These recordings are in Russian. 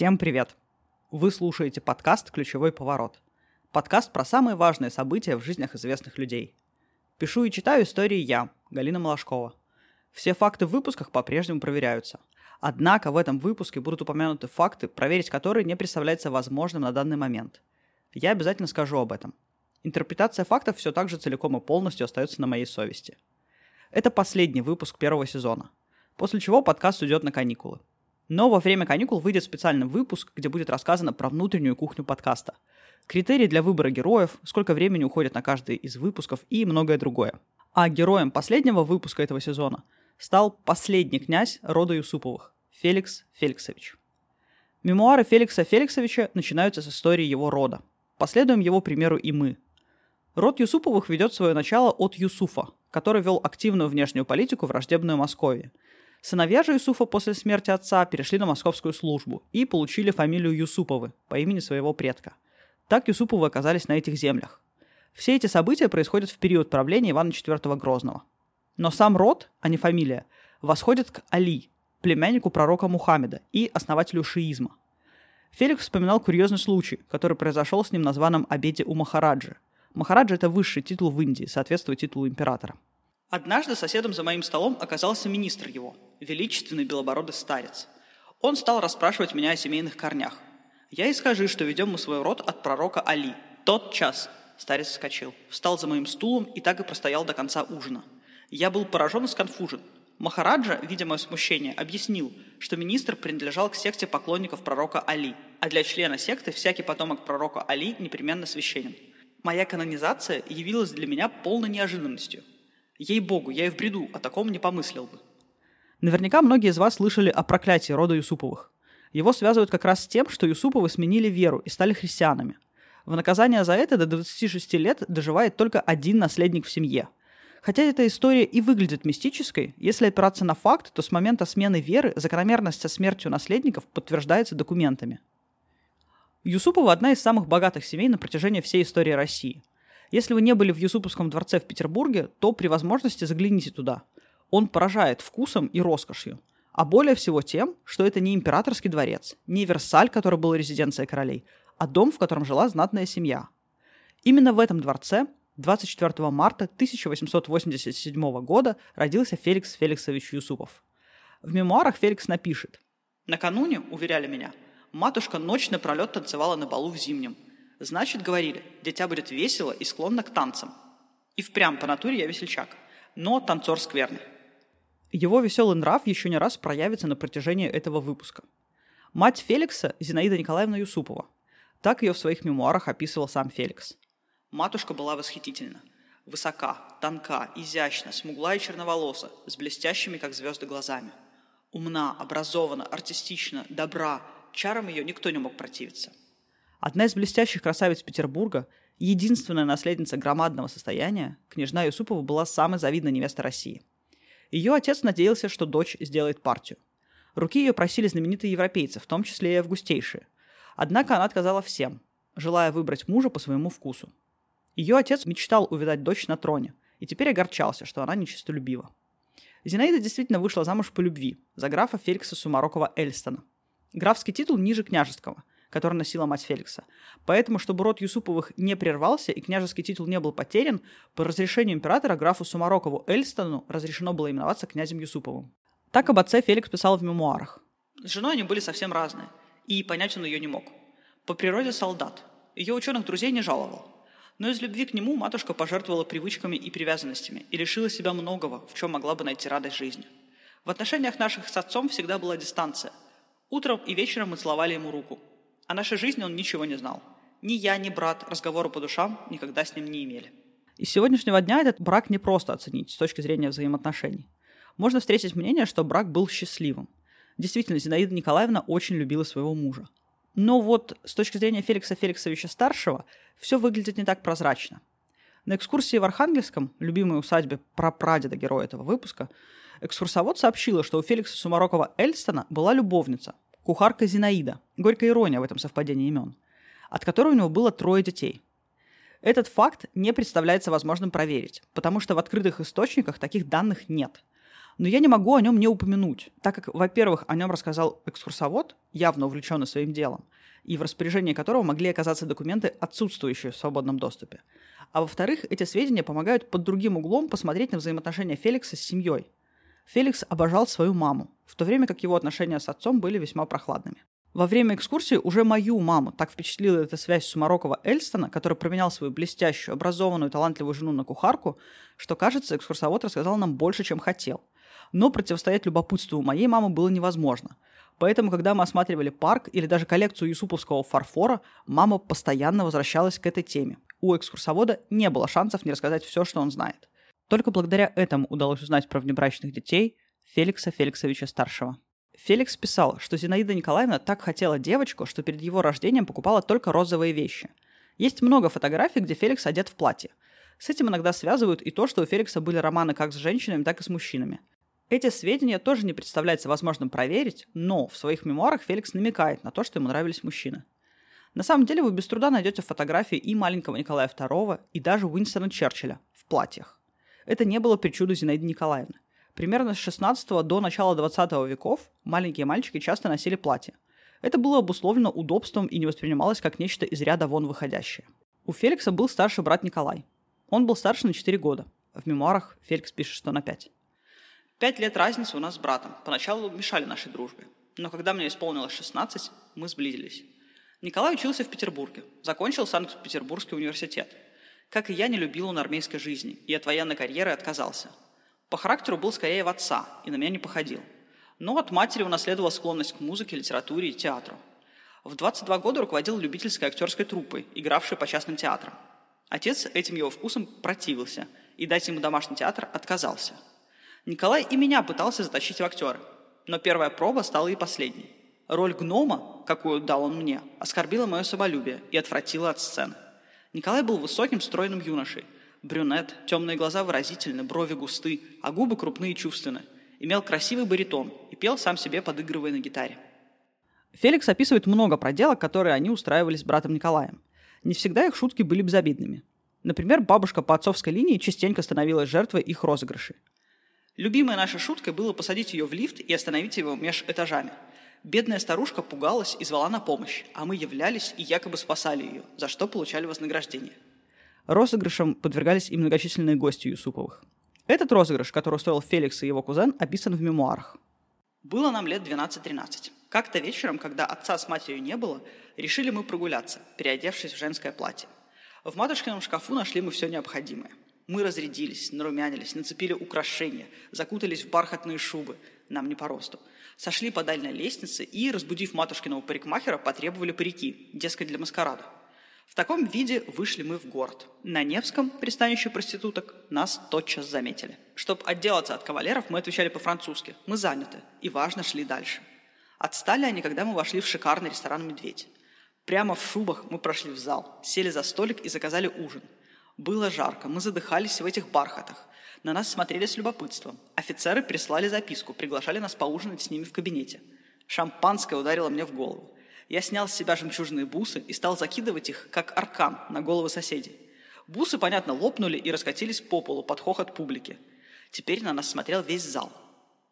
Всем привет! Вы слушаете подкаст «Ключевой поворот». Подкаст про самые важные события в жизнях известных людей. Пишу и читаю истории я, Галина Малашкова. Все факты в выпусках по-прежнему проверяются. Однако в этом выпуске будут упомянуты факты, проверить которые не представляется возможным на данный момент. Я обязательно скажу об этом. Интерпретация фактов все так же целиком и полностью остается на моей совести. Это последний выпуск первого сезона, после чего подкаст уйдет на каникулы – но во время каникул выйдет специальный выпуск, где будет рассказано про внутреннюю кухню подкаста. Критерии для выбора героев, сколько времени уходит на каждый из выпусков и многое другое. А героем последнего выпуска этого сезона стал последний князь рода Юсуповых – Феликс Феликсович. Мемуары Феликса Феликсовича начинаются с истории его рода. Последуем его примеру и мы. Род Юсуповых ведет свое начало от Юсуфа, который вел активную внешнюю политику враждебную Москве – Сыновья же Юсуфа после смерти отца перешли на московскую службу и получили фамилию Юсуповы по имени своего предка. Так Юсуповы оказались на этих землях. Все эти события происходят в период правления Ивана IV Грозного. Но сам род, а не фамилия, восходит к Али, племяннику пророка Мухаммеда и основателю шиизма. Феликс вспоминал курьезный случай, который произошел с ним на званом обеде у Махараджи. Махараджа – это высший титул в Индии, соответствует титулу императора – Однажды соседом за моим столом оказался министр его, величественный белобородый старец. Он стал расспрашивать меня о семейных корнях. Я и скажи, что ведем мы свой род от пророка Али. Тот час. Старец вскочил, встал за моим стулом и так и простоял до конца ужина. Я был поражен и сконфужен. Махараджа, видя мое смущение, объяснил, что министр принадлежал к секте поклонников пророка Али, а для члена секты всякий потомок пророка Али непременно священен. Моя канонизация явилась для меня полной неожиданностью. Ей-богу, я и в бреду о таком не помыслил бы. Наверняка многие из вас слышали о проклятии рода Юсуповых. Его связывают как раз с тем, что Юсуповы сменили веру и стали христианами. В наказание за это до 26 лет доживает только один наследник в семье. Хотя эта история и выглядит мистической, если опираться на факт, то с момента смены веры закономерность со смертью наследников подтверждается документами. Юсупова одна из самых богатых семей на протяжении всей истории России. Если вы не были в Юсуповском дворце в Петербурге, то при возможности загляните туда. Он поражает вкусом и роскошью. А более всего тем, что это не императорский дворец, не Версаль, который был резиденцией королей, а дом, в котором жила знатная семья. Именно в этом дворце 24 марта 1887 года родился Феликс Феликсович Юсупов. В мемуарах Феликс напишет «Накануне, уверяли меня, матушка ночь напролет танцевала на балу в Зимнем – Значит, говорили, дитя будет весело и склонно к танцам. И впрямь по натуре я весельчак, но танцор скверный. Его веселый нрав еще не раз проявится на протяжении этого выпуска. Мать Феликса – Зинаида Николаевна Юсупова. Так ее в своих мемуарах описывал сам Феликс. Матушка была восхитительна. Высока, тонка, изящна, смугла и черноволоса, с блестящими, как звезды, глазами. Умна, образована, артистична, добра. Чарам ее никто не мог противиться. Одна из блестящих красавиц Петербурга, единственная наследница громадного состояния, княжна Юсупова была самой завидной невестой России. Ее отец надеялся, что дочь сделает партию. Руки ее просили знаменитые европейцы, в том числе и августейшие. Однако она отказала всем, желая выбрать мужа по своему вкусу. Ее отец мечтал увидать дочь на троне, и теперь огорчался, что она нечистолюбива. Зинаида действительно вышла замуж по любви за графа Феликса Сумарокова Эльстона. Графский титул ниже княжеского, который носила мать Феликса. Поэтому, чтобы род Юсуповых не прервался и княжеский титул не был потерян, по разрешению императора графу Сумарокову Эльстону разрешено было именоваться князем Юсуповым. Так об отце Феликс писал в мемуарах. С женой они были совсем разные, и понять он ее не мог. По природе солдат. Ее ученых друзей не жаловал. Но из любви к нему матушка пожертвовала привычками и привязанностями и лишила себя многого, в чем могла бы найти радость жизни. В отношениях наших с отцом всегда была дистанция. Утром и вечером мы целовали ему руку – о нашей жизни он ничего не знал. Ни я, ни брат разговора по душам никогда с ним не имели. И с сегодняшнего дня этот брак не просто оценить с точки зрения взаимоотношений. Можно встретить мнение, что брак был счастливым. Действительно, Зинаида Николаевна очень любила своего мужа. Но вот с точки зрения Феликса Феликсовича старшего все выглядит не так прозрачно. На экскурсии в Архангельском, любимой усадьбе прапрадеда героя этого выпуска, экскурсовод сообщила, что у Феликса Сумарокова Эльстона была любовница, кухарка Зинаида, горькая ирония в этом совпадении имен, от которой у него было трое детей. Этот факт не представляется возможным проверить, потому что в открытых источниках таких данных нет. Но я не могу о нем не упомянуть, так как, во-первых, о нем рассказал экскурсовод, явно увлеченный своим делом, и в распоряжении которого могли оказаться документы, отсутствующие в свободном доступе. А во-вторых, эти сведения помогают под другим углом посмотреть на взаимоотношения Феликса с семьей. Феликс обожал свою маму, в то время как его отношения с отцом были весьма прохладными. Во время экскурсии уже мою маму так впечатлила эта связь Сумарокова Эльстона, который променял свою блестящую, образованную, талантливую жену на кухарку, что, кажется, экскурсовод рассказал нам больше, чем хотел. Но противостоять любопытству моей мамы было невозможно. Поэтому, когда мы осматривали парк или даже коллекцию юсуповского фарфора, мама постоянно возвращалась к этой теме. У экскурсовода не было шансов не рассказать все, что он знает. Только благодаря этому удалось узнать про внебрачных детей Феликса Феликсовича Старшего. Феликс писал, что Зинаида Николаевна так хотела девочку, что перед его рождением покупала только розовые вещи. Есть много фотографий, где Феликс одет в платье. С этим иногда связывают и то, что у Феликса были романы как с женщинами, так и с мужчинами. Эти сведения тоже не представляется возможным проверить, но в своих мемуарах Феликс намекает на то, что ему нравились мужчины. На самом деле вы без труда найдете фотографии и маленького Николая II, и даже Уинстона Черчилля в платьях. Это не было причудой Зинаиды Николаевны. Примерно с 16 до начала 20 веков маленькие мальчики часто носили платья. Это было обусловлено удобством и не воспринималось как нечто из ряда вон выходящее. У Феликса был старший брат Николай. Он был старше на 4 года. В мемуарах Феликс пишет, что на 5. Пять лет разницы у нас с братом. Поначалу мешали нашей дружбе. Но когда мне исполнилось 16, мы сблизились. Николай учился в Петербурге. Закончил Санкт-Петербургский университет. Как и я, не любил он армейской жизни и от военной карьеры отказался – по характеру был скорее в отца и на меня не походил. Но от матери унаследовал склонность к музыке, литературе и театру. В 22 года руководил любительской актерской труппой, игравшей по частным театрам. Отец этим его вкусом противился и дать ему домашний театр отказался. Николай и меня пытался затащить в актеры, но первая проба стала и последней. Роль гнома, какую дал он мне, оскорбила мое самолюбие и отвратила от сцены. Николай был высоким, стройным юношей – Брюнет, темные глаза выразительны, брови густы, а губы крупные и чувственны. Имел красивый баритон и пел сам себе, подыгрывая на гитаре. Феликс описывает много проделок, которые они устраивали с братом Николаем. Не всегда их шутки были безобидными. Например, бабушка по отцовской линии частенько становилась жертвой их розыгрышей. Любимой нашей шуткой было посадить ее в лифт и остановить его меж этажами. Бедная старушка пугалась и звала на помощь, а мы являлись и якобы спасали ее, за что получали вознаграждение – Розыгрышам подвергались и многочисленные гости Юсуповых. Этот розыгрыш, который устроил Феликс и его кузен, описан в мемуарах. Было нам лет 12-13. Как-то вечером, когда отца с матерью не было, решили мы прогуляться, переодевшись в женское платье. В матушкином шкафу нашли мы все необходимое. Мы разрядились, нарумянились, нацепили украшения, закутались в бархатные шубы, нам не по росту. Сошли по дальней лестнице и, разбудив матушкиного парикмахера, потребовали парики, дескать, для маскарада – в таком виде вышли мы в город. На Невском, пристанище проституток, нас тотчас заметили. Чтобы отделаться от кавалеров, мы отвечали по-французски. Мы заняты. И важно шли дальше. Отстали они, когда мы вошли в шикарный ресторан «Медведь». Прямо в шубах мы прошли в зал, сели за столик и заказали ужин. Было жарко, мы задыхались в этих бархатах. На нас смотрели с любопытством. Офицеры прислали записку, приглашали нас поужинать с ними в кабинете. Шампанское ударило мне в голову. Я снял с себя жемчужные бусы и стал закидывать их, как аркан, на головы соседей. Бусы, понятно, лопнули и раскатились по полу под хохот публики. Теперь на нас смотрел весь зал.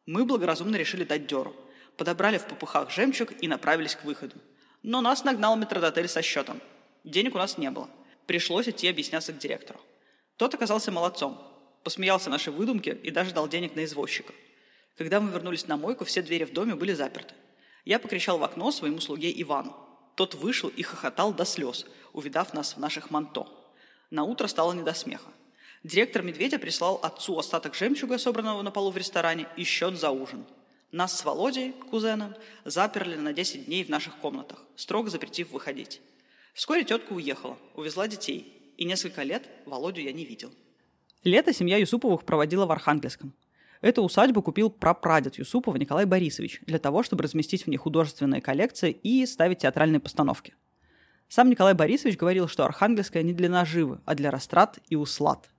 Мы благоразумно решили дать дёру. Подобрали в попыхах жемчуг и направились к выходу. Но нас нагнал метродотель со счетом. Денег у нас не было. Пришлось идти объясняться к директору. Тот оказался молодцом. Посмеялся нашей выдумке и даже дал денег на извозчика. Когда мы вернулись на мойку, все двери в доме были заперты. Я покричал в окно своему слуге Ивану. Тот вышел и хохотал до слез, увидав нас в наших манто. На утро стало не до смеха. Директор «Медведя» прислал отцу остаток жемчуга, собранного на полу в ресторане, и счет за ужин. Нас с Володей, кузеном, заперли на 10 дней в наших комнатах, строго запретив выходить. Вскоре тетка уехала, увезла детей, и несколько лет Володю я не видел. Лето семья Юсуповых проводила в Архангельском. Эту усадьбу купил прапрадед Юсупова Николай Борисович для того, чтобы разместить в ней художественные коллекции и ставить театральные постановки. Сам Николай Борисович говорил, что Архангельская не для наживы, а для растрат и услад.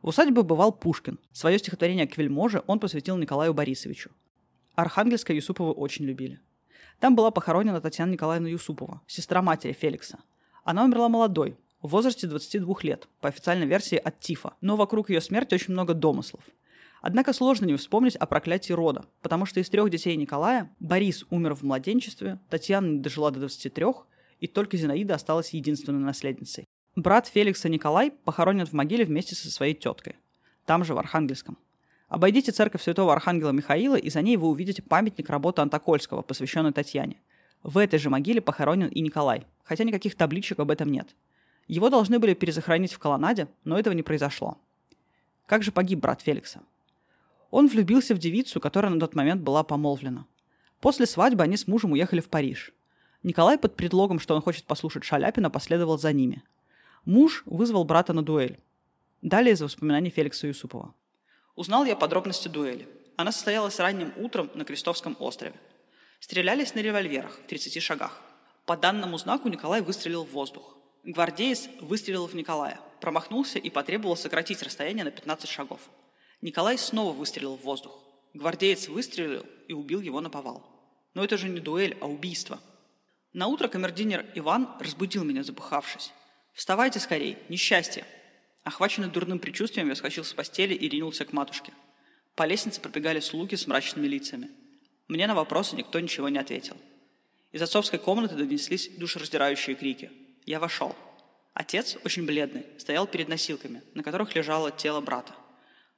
В усадьбе бывал Пушкин. Свое стихотворение к вельможе он посвятил Николаю Борисовичу. Архангельское Юсуповы очень любили. Там была похоронена Татьяна Николаевна Юсупова, сестра матери Феликса. Она умерла молодой, в возрасте 22 лет, по официальной версии от тифа, но вокруг ее смерти очень много домыслов – Однако сложно не вспомнить о проклятии рода, потому что из трех детей Николая Борис умер в младенчестве, Татьяна не дожила до 23, и только Зинаида осталась единственной наследницей. Брат Феликса Николай похоронен в могиле вместе со своей теткой, там же в Архангельском. Обойдите церковь святого Архангела Михаила, и за ней вы увидите памятник работы Антокольского, посвященный Татьяне. В этой же могиле похоронен и Николай, хотя никаких табличек об этом нет. Его должны были перезахоронить в колоннаде, но этого не произошло. Как же погиб брат Феликса? Он влюбился в девицу, которая на тот момент была помолвлена. После свадьбы они с мужем уехали в Париж. Николай под предлогом, что он хочет послушать Шаляпина, последовал за ними. Муж вызвал брата на дуэль. Далее из воспоминаний Феликса Юсупова. Узнал я подробности дуэли. Она состоялась ранним утром на Крестовском острове. Стрелялись на револьверах в 30 шагах. По данному знаку Николай выстрелил в воздух. Гвардеец выстрелил в Николая, промахнулся и потребовал сократить расстояние на 15 шагов. Николай снова выстрелил в воздух. Гвардеец выстрелил и убил его на повал. Но это же не дуэль, а убийство. На утро камердинер Иван разбудил меня, запыхавшись. «Вставайте скорей, несчастье!» Охваченный дурным предчувствием, я вскочил с постели и ринулся к матушке. По лестнице пробегали слуги с мрачными лицами. Мне на вопросы никто ничего не ответил. Из отцовской комнаты донеслись душераздирающие крики. Я вошел. Отец, очень бледный, стоял перед носилками, на которых лежало тело брата.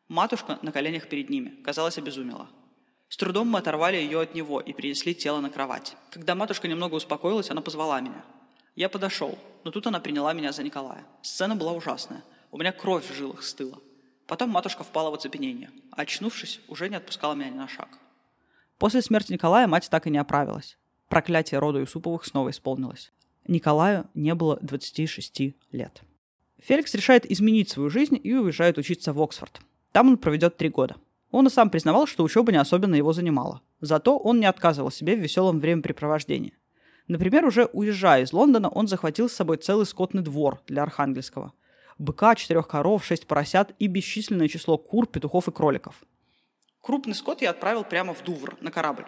Матушка на коленях перед ними, казалось, обезумела. С трудом мы оторвали ее от него и принесли тело на кровать. Когда матушка немного успокоилась, она позвала меня. Я подошел, но тут она приняла меня за Николая. Сцена была ужасная. У меня кровь в жилах стыла. Потом матушка впала в оцепенение, а очнувшись, уже не отпускала меня ни на шаг. После смерти Николая мать так и не оправилась. Проклятие рода Юсуповых снова исполнилось. Николаю не было 26 лет. Феликс решает изменить свою жизнь и уезжает учиться в Оксфорд. Там он проведет три года. Он и сам признавал, что учеба не особенно его занимала. Зато он не отказывал себе в веселом времяпрепровождении. Например, уже уезжая из Лондона, он захватил с собой целый скотный двор для Архангельского – быка, четырех коров, шесть поросят и бесчисленное число кур, петухов и кроликов. Крупный скот я отправил прямо в Дувр, на корабль,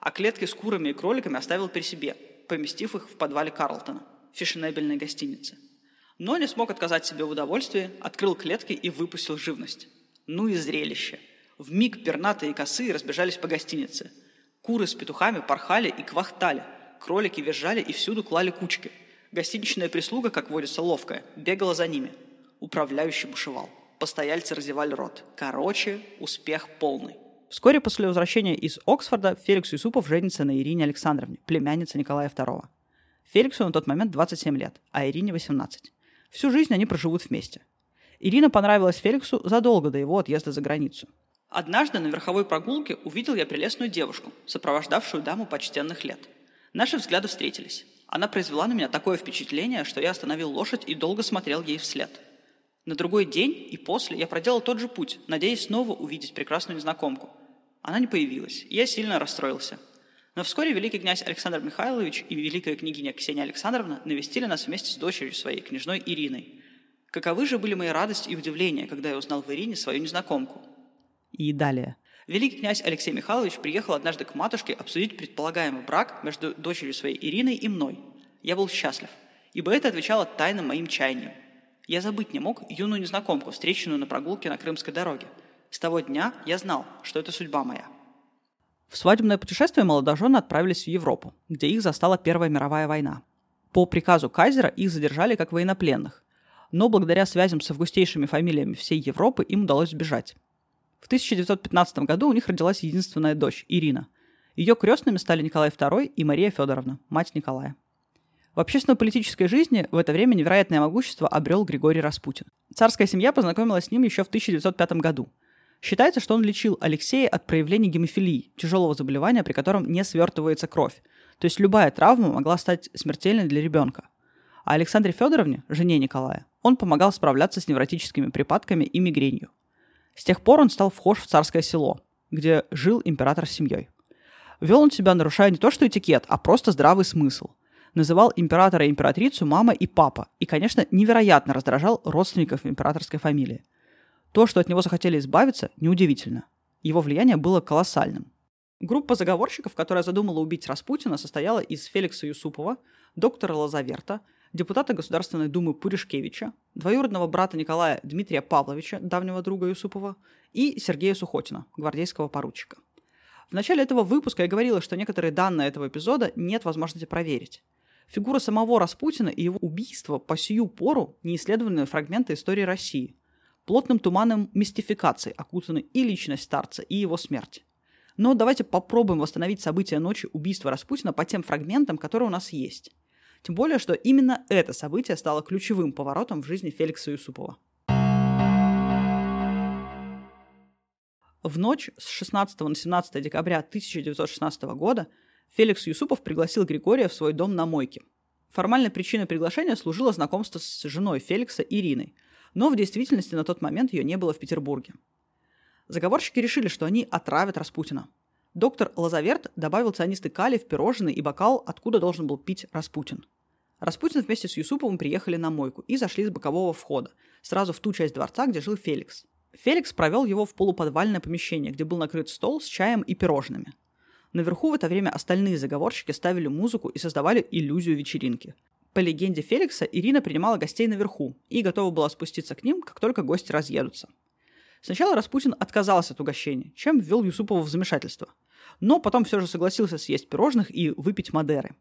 а клетки с курами и кроликами оставил при себе, поместив их в подвале Карлтона, фешенебельной гостиницы. Но не смог отказать себе в удовольствии, открыл клетки и выпустил живность. Ну и зрелище. В миг пернатые косы разбежались по гостинице. Куры с петухами порхали и квахтали, кролики визжали и всюду клали кучки. Гостиничная прислуга, как водится ловкая, бегала за ними – Управляющий бушевал. Постояльцы разевали рот. Короче, успех полный. Вскоре после возвращения из Оксфорда Феликс Юсупов женится на Ирине Александровне, племяннице Николая II. Феликсу на тот момент 27 лет, а Ирине 18. Всю жизнь они проживут вместе. Ирина понравилась Феликсу задолго до его отъезда за границу. Однажды на верховой прогулке увидел я прелестную девушку, сопровождавшую даму почтенных лет. Наши взгляды встретились. Она произвела на меня такое впечатление, что я остановил лошадь и долго смотрел ей вслед – на другой день и после я проделал тот же путь, надеясь снова увидеть прекрасную незнакомку. Она не появилась, и я сильно расстроился. Но вскоре великий князь Александр Михайлович и великая княгиня Ксения Александровна навестили нас вместе с дочерью своей, княжной Ириной. Каковы же были мои радость и удивление, когда я узнал в Ирине свою незнакомку. И далее. Великий князь Алексей Михайлович приехал однажды к матушке обсудить предполагаемый брак между дочерью своей Ириной и мной. Я был счастлив, ибо это отвечало тайным моим чаяниям. Я забыть не мог юную незнакомку, встреченную на прогулке на Крымской дороге. С того дня я знал, что это судьба моя. В свадебное путешествие молодожены отправились в Европу, где их застала Первая мировая война. По приказу кайзера их задержали как военнопленных, но благодаря связям с августейшими фамилиями всей Европы им удалось сбежать. В 1915 году у них родилась единственная дочь, Ирина. Ее крестными стали Николай II и Мария Федоровна, мать Николая. В общественно-политической жизни в это время невероятное могущество обрел Григорий Распутин. Царская семья познакомилась с ним еще в 1905 году. Считается, что он лечил Алексея от проявления гемофилии, тяжелого заболевания, при котором не свертывается кровь. То есть любая травма могла стать смертельной для ребенка. А Александре Федоровне, жене Николая, он помогал справляться с невротическими припадками и мигренью. С тех пор он стал вхож в царское село, где жил император с семьей. Вел он себя, нарушая не то что этикет, а просто здравый смысл – называл императора и императрицу мама и папа, и, конечно, невероятно раздражал родственников императорской фамилии. То, что от него захотели избавиться, неудивительно. Его влияние было колоссальным. Группа заговорщиков, которая задумала убить Распутина, состояла из Феликса Юсупова, доктора Лазаверта, депутата Государственной Думы Пуришкевича, двоюродного брата Николая Дмитрия Павловича, давнего друга Юсупова, и Сергея Сухотина, гвардейского поручика. В начале этого выпуска я говорила, что некоторые данные этого эпизода нет возможности проверить. Фигура самого Распутина и его убийство по сию пору неисследованные фрагменты истории России. Плотным туманом мистификации окутаны и личность старца, и его смерть. Но давайте попробуем восстановить события ночи убийства Распутина по тем фрагментам, которые у нас есть. Тем более, что именно это событие стало ключевым поворотом в жизни Феликса Юсупова. В ночь с 16 на 17 декабря 1916 года Феликс Юсупов пригласил Григория в свой дом на мойке. Формальной причиной приглашения служило знакомство с женой Феликса Ириной, но в действительности на тот момент ее не было в Петербурге. Заговорщики решили, что они отравят Распутина. Доктор Лазаверт добавил цианисты калий в пирожные и бокал, откуда должен был пить Распутин. Распутин вместе с Юсуповым приехали на мойку и зашли с бокового входа, сразу в ту часть дворца, где жил Феликс. Феликс провел его в полуподвальное помещение, где был накрыт стол с чаем и пирожными. Наверху в это время остальные заговорщики ставили музыку и создавали иллюзию вечеринки. По легенде Феликса, Ирина принимала гостей наверху и готова была спуститься к ним, как только гости разъедутся. Сначала Распутин отказался от угощения, чем ввел Юсупова в замешательство. Но потом все же согласился съесть пирожных и выпить Мадеры.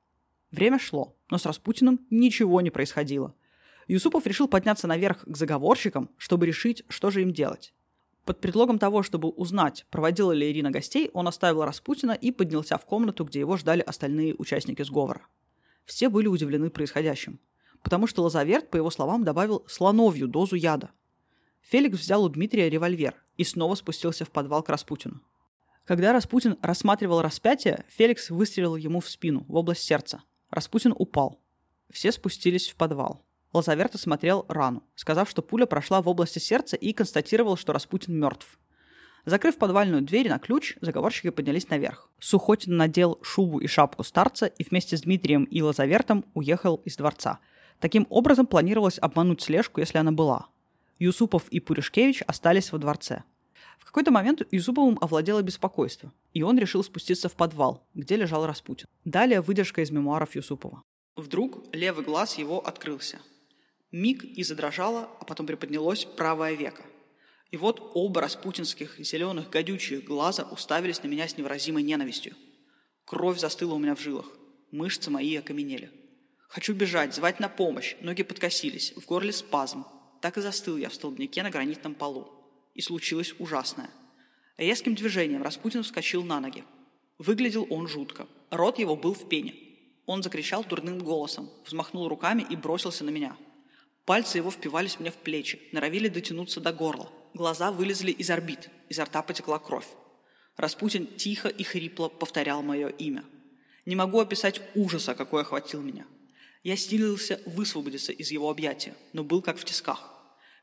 Время шло, но с Распутиным ничего не происходило – Юсупов решил подняться наверх к заговорщикам, чтобы решить, что же им делать. Под предлогом того, чтобы узнать, проводила ли Ирина гостей, он оставил Распутина и поднялся в комнату, где его ждали остальные участники сговора. Все были удивлены происходящим, потому что Лазаверт, по его словам, добавил слоновью дозу яда. Феликс взял у Дмитрия револьвер и снова спустился в подвал к Распутину. Когда Распутин рассматривал распятие, Феликс выстрелил ему в спину, в область сердца. Распутин упал. Все спустились в подвал. Лазаверт осмотрел рану, сказав, что пуля прошла в области сердца и констатировал, что Распутин мертв. Закрыв подвальную дверь на ключ, заговорщики поднялись наверх. Сухотин надел шубу и шапку старца и вместе с Дмитрием и Лазавертом уехал из дворца. Таким образом планировалось обмануть слежку, если она была. Юсупов и Пуришкевич остались во дворце. В какой-то момент Юсуповым овладело беспокойство, и он решил спуститься в подвал, где лежал Распутин. Далее выдержка из мемуаров Юсупова. Вдруг левый глаз его открылся – Миг и задрожало, а потом приподнялось правое веко. И вот оба распутинских зеленых гадючих глаза уставились на меня с невыразимой ненавистью. Кровь застыла у меня в жилах. Мышцы мои окаменели. Хочу бежать, звать на помощь. Ноги подкосились, в горле спазм. Так и застыл я в столбнике на гранитном полу. И случилось ужасное. Резким движением Распутин вскочил на ноги. Выглядел он жутко. Рот его был в пене. Он закричал дурным голосом, взмахнул руками и бросился на меня – Пальцы его впивались мне в плечи, норовили дотянуться до горла. Глаза вылезли из орбит, изо рта потекла кровь. Распутин тихо и хрипло повторял мое имя. Не могу описать ужаса, какой охватил меня. Я стилился высвободиться из его объятия, но был как в тисках.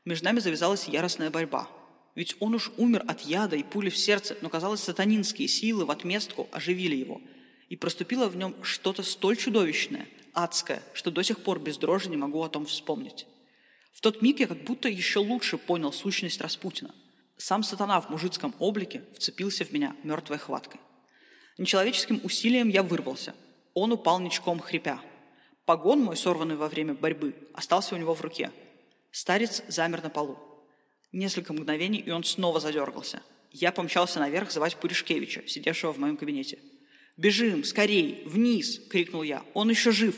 Между нами завязалась яростная борьба. Ведь он уж умер от яда и пули в сердце, но, казалось, сатанинские силы в отместку оживили его. И проступило в нем что-то столь чудовищное, адское, что до сих пор без дрожи не могу о том вспомнить. В тот миг я как будто еще лучше понял сущность Распутина. Сам сатана в мужицком облике вцепился в меня мертвой хваткой. Нечеловеческим усилием я вырвался. Он упал ничком, хрипя. Погон мой, сорванный во время борьбы, остался у него в руке. Старец замер на полу. Несколько мгновений, и он снова задергался. Я помчался наверх звать Пуришкевича, сидевшего в моем кабинете. «Бежим! Скорей! Вниз!» — крикнул я. «Он еще жив!»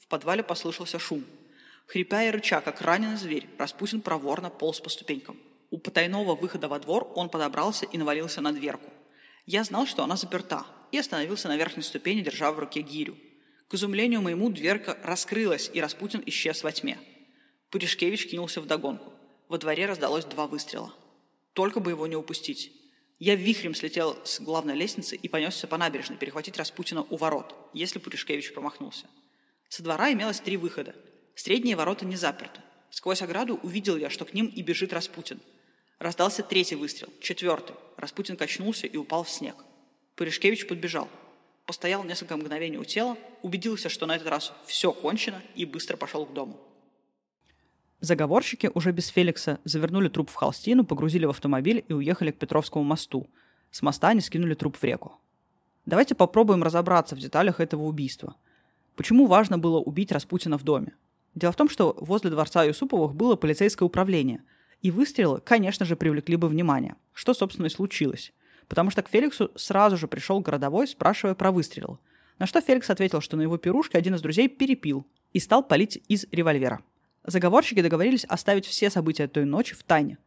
В подвале послышался шум. Хрипя и рыча, как раненый зверь, Распутин проворно полз по ступенькам. У потайного выхода во двор он подобрался и навалился на дверку. Я знал, что она заперта, и остановился на верхней ступени, держа в руке гирю. К изумлению моему дверка раскрылась, и Распутин исчез во тьме. Пуришкевич кинулся в догонку. Во дворе раздалось два выстрела. Только бы его не упустить. Я вихрем слетел с главной лестницы и понесся по набережной перехватить Распутина у ворот, если Пуришкевич промахнулся. Со двора имелось три выхода. Средние ворота не заперты. Сквозь ограду увидел я, что к ним и бежит Распутин. Раздался третий выстрел, четвертый. Распутин качнулся и упал в снег. Пыришкевич подбежал. Постоял несколько мгновений у тела, убедился, что на этот раз все кончено, и быстро пошел к дому. Заговорщики уже без Феликса завернули труп в холстину, погрузили в автомобиль и уехали к Петровскому мосту. С моста они скинули труп в реку. Давайте попробуем разобраться в деталях этого убийства. Почему важно было убить Распутина в доме? Дело в том, что возле дворца Юсуповых было полицейское управление, И выстрелы, конечно же, привлекли бы внимание, что, собственно, и случилось. Потому что к Феликсу сразу же пришел городовой, спрашивая про выстрелы. На что Феликс ответил, что на его пирушке один из друзей перепил и стал палить из револьвера. Заговорщики договорились оставить все события той ночи в тайне.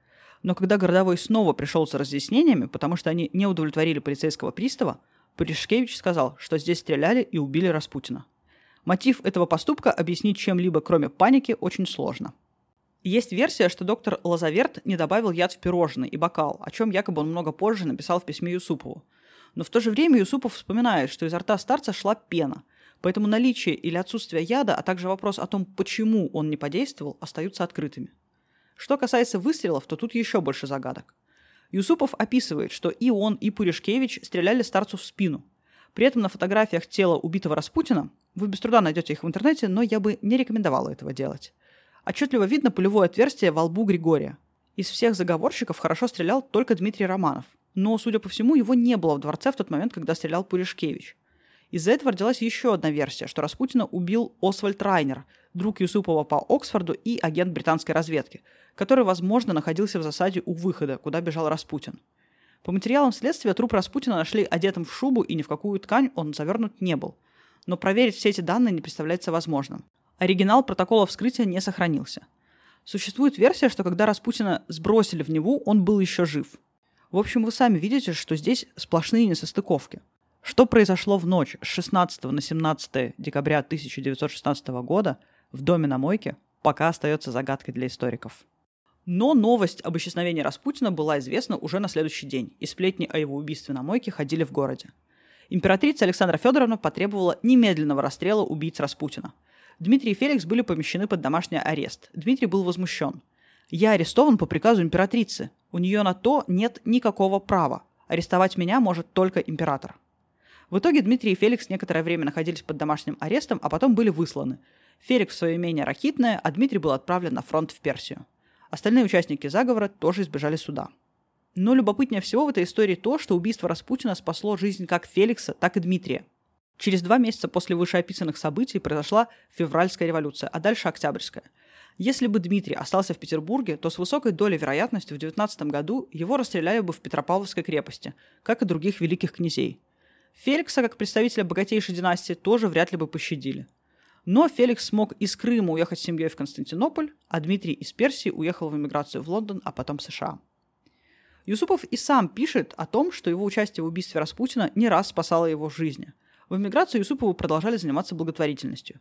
Но когда городовой снова пришел с разъяснениями, потому что они не удовлетворили полицейского пристава, Пуришкевич сказал, что здесь стреляли и убили Распутина. Мотив этого поступка объяснить чем-либо, кроме паники, очень сложно. Есть версия, что доктор Лазаверт не добавил яд в пирожное и бокал, о чем якобы он много позже написал в письме Юсупову. Но в то же время Юсупов вспоминает, что изо рта старца шла пена, поэтому наличие или отсутствие яда, а также вопрос о том, почему он не подействовал, остаются открытыми. Что касается выстрелов, то тут еще больше загадок. Юсупов описывает, что и он, и Пуришкевич стреляли старцу в спину. При этом на фотографиях тела убитого Распутина, вы без труда найдете их в интернете, но я бы не рекомендовала этого делать. Отчетливо видно пулевое отверстие во лбу Григория. Из всех заговорщиков хорошо стрелял только Дмитрий Романов. Но, судя по всему, его не было в дворце в тот момент, когда стрелял Пуришкевич. Из-за этого родилась еще одна версия, что Распутина убил Освальд Райнер, друг Юсупова по Оксфорду и агент британской разведки, который, возможно, находился в засаде у выхода, куда бежал Распутин. По материалам следствия труп Распутина нашли одетым в шубу, и ни в какую ткань он завернут не был. Но проверить все эти данные не представляется возможным. Оригинал протокола вскрытия не сохранился. Существует версия, что когда Распутина сбросили в Неву, он был еще жив. В общем, вы сами видите, что здесь сплошные несостыковки. Что произошло в ночь с 16 на 17 декабря 1916 года в доме на мойке, пока остается загадкой для историков. Но новость об исчезновении Распутина была известна уже на следующий день, и сплетни о его убийстве на мойке ходили в городе. Императрица Александра Федоровна потребовала немедленного расстрела убийц Распутина – Дмитрий и Феликс были помещены под домашний арест. Дмитрий был возмущен. «Я арестован по приказу императрицы. У нее на то нет никакого права. Арестовать меня может только император». В итоге Дмитрий и Феликс некоторое время находились под домашним арестом, а потом были высланы. Феликс в свое имение Ракитное, а Дмитрий был отправлен на фронт в Персию. Остальные участники заговора тоже избежали суда. Но любопытнее всего в этой истории то, что убийство Распутина спасло жизнь как Феликса, так и Дмитрия. Через два месяца после вышеописанных событий произошла февральская революция, а дальше октябрьская. Если бы Дмитрий остался в Петербурге, то с высокой долей вероятности в 19 году его расстреляли бы в Петропавловской крепости, как и других великих князей. Феликса, как представителя богатейшей династии, тоже вряд ли бы пощадили. Но Феликс смог из Крыма уехать с семьей в Константинополь, а Дмитрий из Персии уехал в эмиграцию в Лондон, а потом в США. Юсупов и сам пишет о том, что его участие в убийстве Распутина не раз спасало его жизни – в эмиграцию Юсупову продолжали заниматься благотворительностью.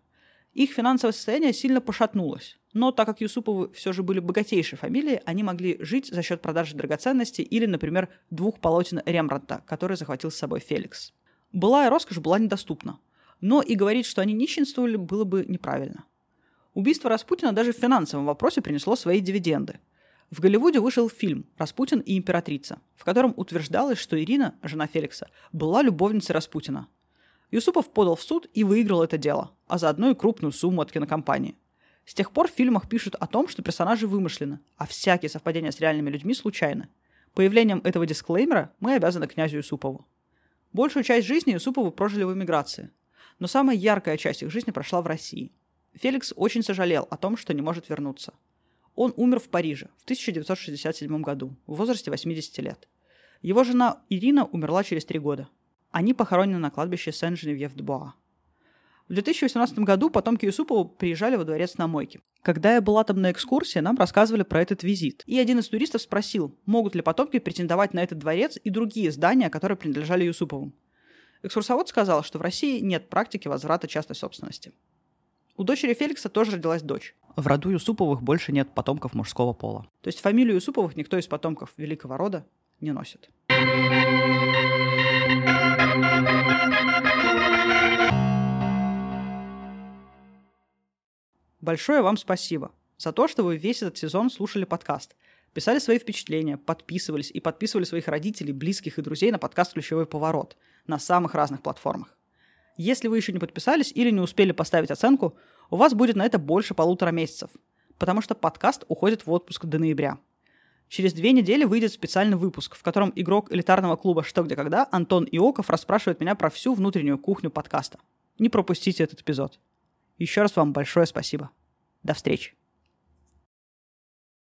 Их финансовое состояние сильно пошатнулось, но так как Юсуповы все же были богатейшей фамилией, они могли жить за счет продажи драгоценностей или, например, двух полотен Рембранта, который захватил с собой Феликс. Былая роскошь была недоступна, но и говорить, что они нищенствовали, было бы неправильно. Убийство Распутина даже в финансовом вопросе принесло свои дивиденды. В Голливуде вышел фильм «Распутин и императрица», в котором утверждалось, что Ирина, жена Феликса, была любовницей Распутина – Юсупов подал в суд и выиграл это дело, а заодно и крупную сумму от кинокомпании. С тех пор в фильмах пишут о том, что персонажи вымышлены, а всякие совпадения с реальными людьми случайны. Появлением этого дисклеймера мы обязаны князю Юсупову. Большую часть жизни Юсуповы прожили в эмиграции, но самая яркая часть их жизни прошла в России. Феликс очень сожалел о том, что не может вернуться. Он умер в Париже в 1967 году в возрасте 80 лет. Его жена Ирина умерла через три года – они похоронены на кладбище Сен-Женевьев-де-Буа. В 2018 году потомки Юсупова приезжали во дворец на мойке. Когда я была там на экскурсии, нам рассказывали про этот визит. И один из туристов спросил, могут ли потомки претендовать на этот дворец и другие здания, которые принадлежали Юсуповым. Экскурсовод сказал, что в России нет практики возврата частной собственности. У дочери Феликса тоже родилась дочь. В роду Юсуповых больше нет потомков мужского пола. То есть фамилию Юсуповых никто из потомков великого рода не носит. Большое вам спасибо за то, что вы весь этот сезон слушали подкаст, писали свои впечатления, подписывались и подписывали своих родителей, близких и друзей на подкаст «Ключевой поворот» на самых разных платформах. Если вы еще не подписались или не успели поставить оценку, у вас будет на это больше полутора месяцев, потому что подкаст уходит в отпуск до ноября – Через две недели выйдет специальный выпуск, в котором игрок элитарного клуба «Что, где, когда» Антон Иоков расспрашивает меня про всю внутреннюю кухню подкаста. Не пропустите этот эпизод. Еще раз вам большое спасибо. До встречи.